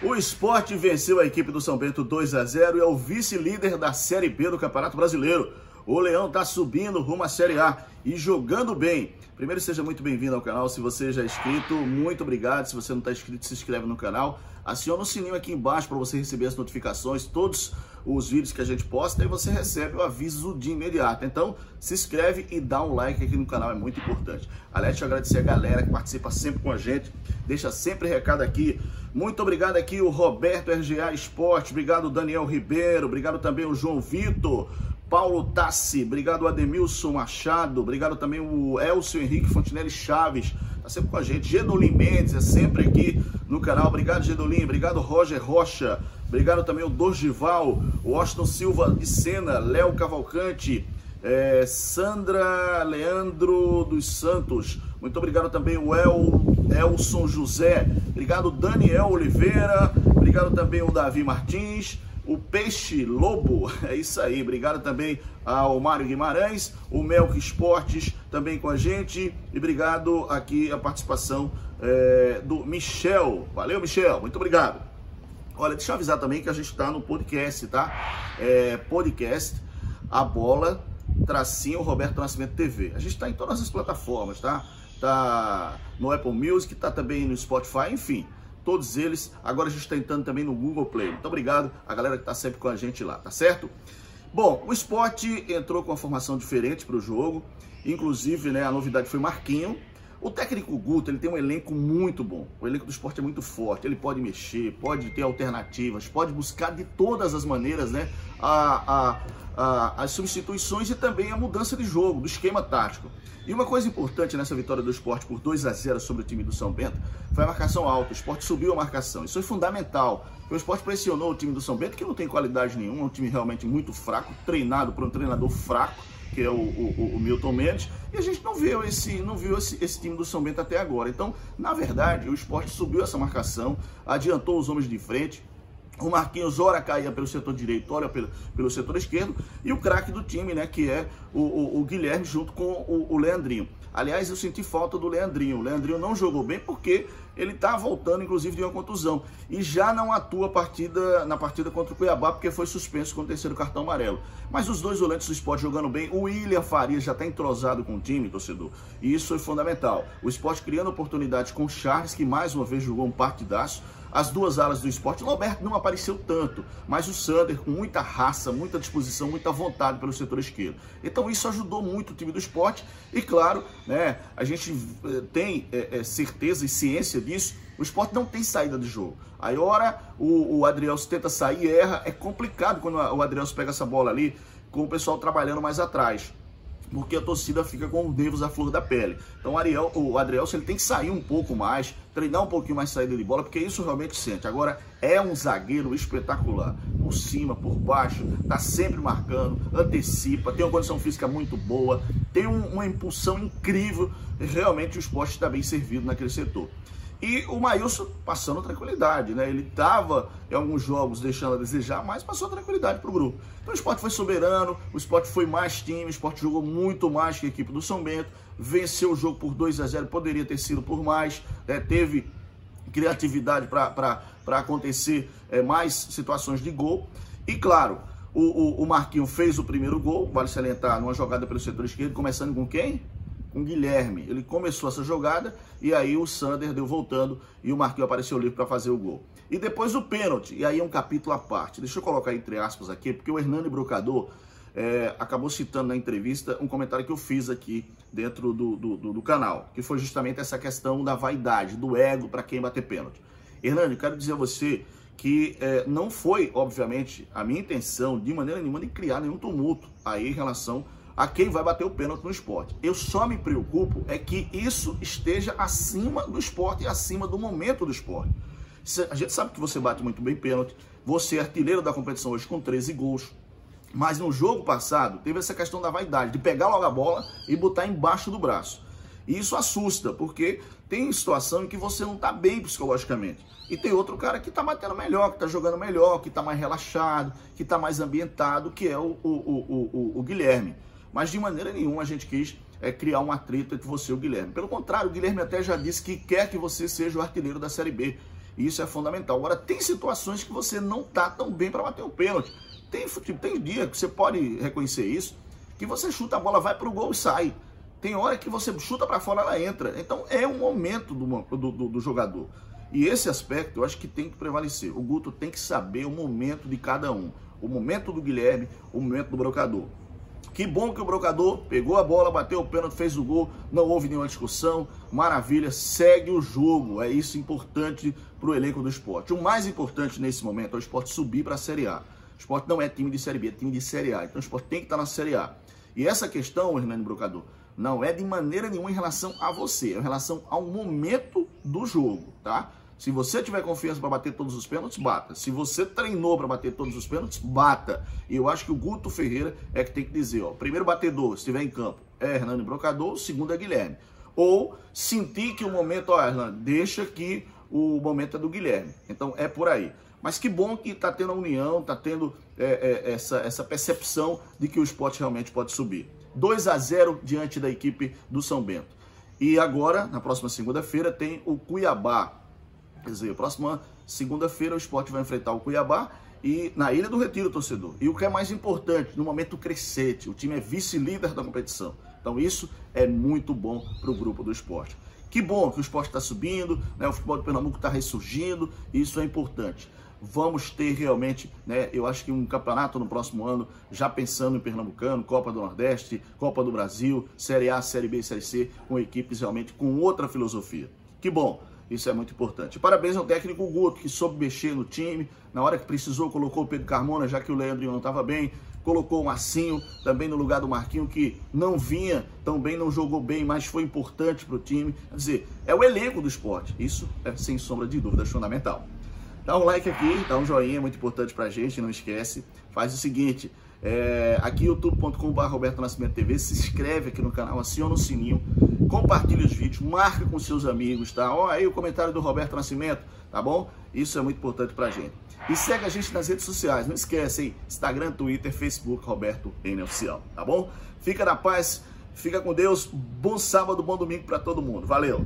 O esporte venceu a equipe do São Bento 2 a 0 e é o vice-líder da Série B do Campeonato Brasileiro. O Leão está subindo rumo à Série A e jogando bem. Primeiro, seja muito bem-vindo ao canal. Se você já é inscrito, muito obrigado. Se você não está inscrito, se inscreve no canal. Aciona o sininho aqui embaixo para você receber as notificações, todos os vídeos que a gente posta, e você recebe o aviso de imediato. Então, se inscreve e dá um like aqui no canal, é muito importante. Aliás, deixa eu agradecer a galera que participa sempre com a gente, deixa sempre recado aqui. Muito obrigado aqui o Roberto RGA Esporte, obrigado Daniel Ribeiro, obrigado também o João Vitor, Paulo Tassi, obrigado Ademilson Machado, obrigado também o Elcio Henrique Fontinelli Chaves, tá sempre com a gente. Gedolim Mendes é sempre aqui no canal, obrigado Gedolim, obrigado Roger Rocha, obrigado também o Dorgival, o Austin Silva de Sena, Léo Cavalcante, é, Sandra Leandro dos Santos, muito obrigado também o El, Elson José, obrigado Daniel Oliveira, obrigado também o Davi Martins, o Peixe Lobo, é isso aí. Obrigado também ao Mário Guimarães, o Melk Esportes também com a gente. E obrigado aqui a participação é, do Michel. Valeu, Michel, muito obrigado. Olha, deixa eu avisar também que a gente está no podcast, tá? É, podcast A Bola, tracinho Roberto Nascimento TV. A gente está em todas as plataformas, tá? Tá no Apple Music, tá também no Spotify, enfim todos eles. Agora a gente está entrando também no Google Play. Muito obrigado a galera que está sempre com a gente lá, tá certo? Bom, o esporte entrou com uma formação diferente para o jogo. Inclusive, né, a novidade foi Marquinho. O técnico Guto, ele tem um elenco muito bom. O elenco do esporte é muito forte. Ele pode mexer, pode ter alternativas, pode buscar de todas as maneiras, né, a, a as substituições e também a mudança de jogo, do esquema tático. E uma coisa importante nessa vitória do esporte por 2 a 0 sobre o time do São Bento foi a marcação alta. O esporte subiu a marcação. Isso foi fundamental. O esporte pressionou o time do São Bento, que não tem qualidade nenhuma, é um time realmente muito fraco, treinado por um treinador fraco, que é o, o, o Milton Mendes, e a gente não viu, esse, não viu esse, esse time do São Bento até agora. Então, na verdade, o esporte subiu essa marcação, adiantou os homens de frente, o Marquinhos ora caía pelo setor direito, ora pelo, pelo setor esquerdo. E o craque do time, né, que é o, o, o Guilherme junto com o, o, Leandrinho. Aliás, eu senti falta do Leandrinho. O Leandrinho não jogou bem porque ele está voltando, inclusive, de uma contusão. E já não atua partida, na partida contra o Cuiabá, porque foi suspenso com o terceiro cartão amarelo. Mas os dois volantes do esporte jogando bem. O William Faria já está entrosado com o time, torcedor. E isso foi fundamental. O esporte criando oportunidades com o Charles, que mais uma vez jogou um partidaço as duas alas do esporte. O Roberto não apareceu tanto, mas o Sander com muita raça, muita disposição, muita vontade pelo setor esquerdo. Então isso ajudou muito o time do esporte e claro, né, a gente eh, tem é, é, certeza e ciência disso, o esporte não tem saída de jogo. Aí hora o, o Adrielso tenta sair erra, é complicado quando o Adrielso pega essa bola ali com o pessoal trabalhando mais atrás porque a torcida fica com os nervos à flor da pele. Então Ariel, o Adrielson ele tem que sair um pouco mais, treinar um pouquinho mais saída de bola, porque isso realmente sente. Agora é um zagueiro espetacular, por cima, por baixo, tá sempre marcando, antecipa, tem uma condição física muito boa, tem um, uma impulsão incrível. Realmente o esporte está bem servido naquele setor. E o Maílson passando tranquilidade, né? Ele estava em alguns jogos deixando a desejar, mas passou tranquilidade para o grupo. Então o esporte foi soberano, o esporte foi mais time, o esporte jogou muito mais que a equipe do São Bento, venceu o jogo por 2 a 0 poderia ter sido por mais, né? teve criatividade para acontecer é, mais situações de gol. E claro, o, o, o Marquinho fez o primeiro gol, vale salientar, numa jogada pelo setor esquerdo, começando com quem? Com Guilherme. Ele começou essa jogada e aí o Sander deu voltando e o Marquinhos apareceu livre para fazer o gol. E depois o pênalti, e aí é um capítulo à parte. Deixa eu colocar entre aspas aqui, porque o Hernani Brocador é, acabou citando na entrevista um comentário que eu fiz aqui dentro do, do, do, do canal, que foi justamente essa questão da vaidade, do ego para quem bater pênalti. Hernani, quero dizer a você que é, não foi, obviamente, a minha intenção de maneira nenhuma de criar nenhum tumulto aí em relação a quem vai bater o pênalti no esporte. Eu só me preocupo é que isso esteja acima do esporte e acima do momento do esporte. A gente sabe que você bate muito bem pênalti, você é artilheiro da competição hoje com 13 gols. Mas no jogo passado teve essa questão da vaidade, de pegar logo a bola e botar embaixo do braço. E isso assusta, porque tem situação em que você não está bem psicologicamente. E tem outro cara que está batendo melhor, que está jogando melhor, que está mais relaxado, que está mais ambientado, que é o, o, o, o, Guilherme. Mas de maneira nenhuma a gente quis é, criar um atrito entre você e o Guilherme. Pelo contrário, o Guilherme até já disse que quer que você seja o artilheiro da Série B. Isso é fundamental. Agora, tem situações que você não tá tão bem para bater o pênalti. Tem, tem dia que você pode reconhecer isso, que você chuta a bola, vai pro gol e sai. Tem hora que você chuta para fora, ela entra. Então é um momento do, do, do, do jogador. E esse aspecto eu acho que tem que prevalecer. O Guto tem que saber o momento de cada um. O momento do Guilherme, o momento do brocador. Que bom que o brocador pegou a bola, bateu o pênalti, fez o gol, não houve nenhuma discussão. Maravilha, segue o jogo. É isso importante para o elenco do esporte. O mais importante nesse momento é o esporte subir para a Série A. O esporte não é time de Série B, é time de Série A. Então o esporte tem que estar na Série A. E essa questão, Hernani Brocador, não é de maneira nenhuma em relação a você, é em relação ao momento do jogo, tá? Se você tiver confiança para bater todos os pênaltis, bata. Se você treinou para bater todos os pênaltis, bata. E eu acho que o Guto Ferreira é que tem que dizer, ó, primeiro batedor, se estiver em campo, é Hernani Brocador, segundo é Guilherme. Ou sentir que o momento, ó, Hernani, deixa que o momento é do Guilherme. Então é por aí. Mas que bom que está tendo a união, está tendo é, é, essa, essa percepção de que o esporte realmente pode subir. 2 a 0 diante da equipe do São Bento. E agora, na próxima segunda-feira, tem o Cuiabá Quer dizer, próxima segunda-feira o esporte vai enfrentar o Cuiabá e na Ilha do Retiro, torcedor. E o que é mais importante, no momento crescente, o time é vice-líder da competição. Então isso é muito bom para o grupo do esporte. Que bom que o esporte está subindo, né? o futebol do Pernambuco está ressurgindo, isso é importante. Vamos ter realmente, né, eu acho que um campeonato no próximo ano, já pensando em Pernambucano, Copa do Nordeste, Copa do Brasil, Série A, Série B Série C, com equipes realmente com outra filosofia. Que bom! Isso é muito importante. Parabéns ao técnico Guto, que soube mexer no time. Na hora que precisou, colocou o Pedro Carmona, já que o Leandro não estava bem. Colocou o Marcinho também no lugar do Marquinho, que não vinha tão bem, não jogou bem, mas foi importante para o time. Quer dizer, é o elenco do esporte. Isso é, sem sombra de dúvida, fundamental. Dá um like aqui, dá um joinha, muito importante para a gente, não esquece. Faz o seguinte, é, aqui youtube.com.br Roberto Nascimento TV, se inscreve aqui no canal, aciona o sininho, compartilha os vídeos, marca com seus amigos, tá? Ó, aí o comentário do Roberto Nascimento, tá bom? Isso é muito importante pra gente. E segue a gente nas redes sociais, não esquece, hein? Instagram, Twitter, Facebook, Roberto N Oficial, tá bom? Fica na paz, fica com Deus, bom sábado, bom domingo para todo mundo. Valeu!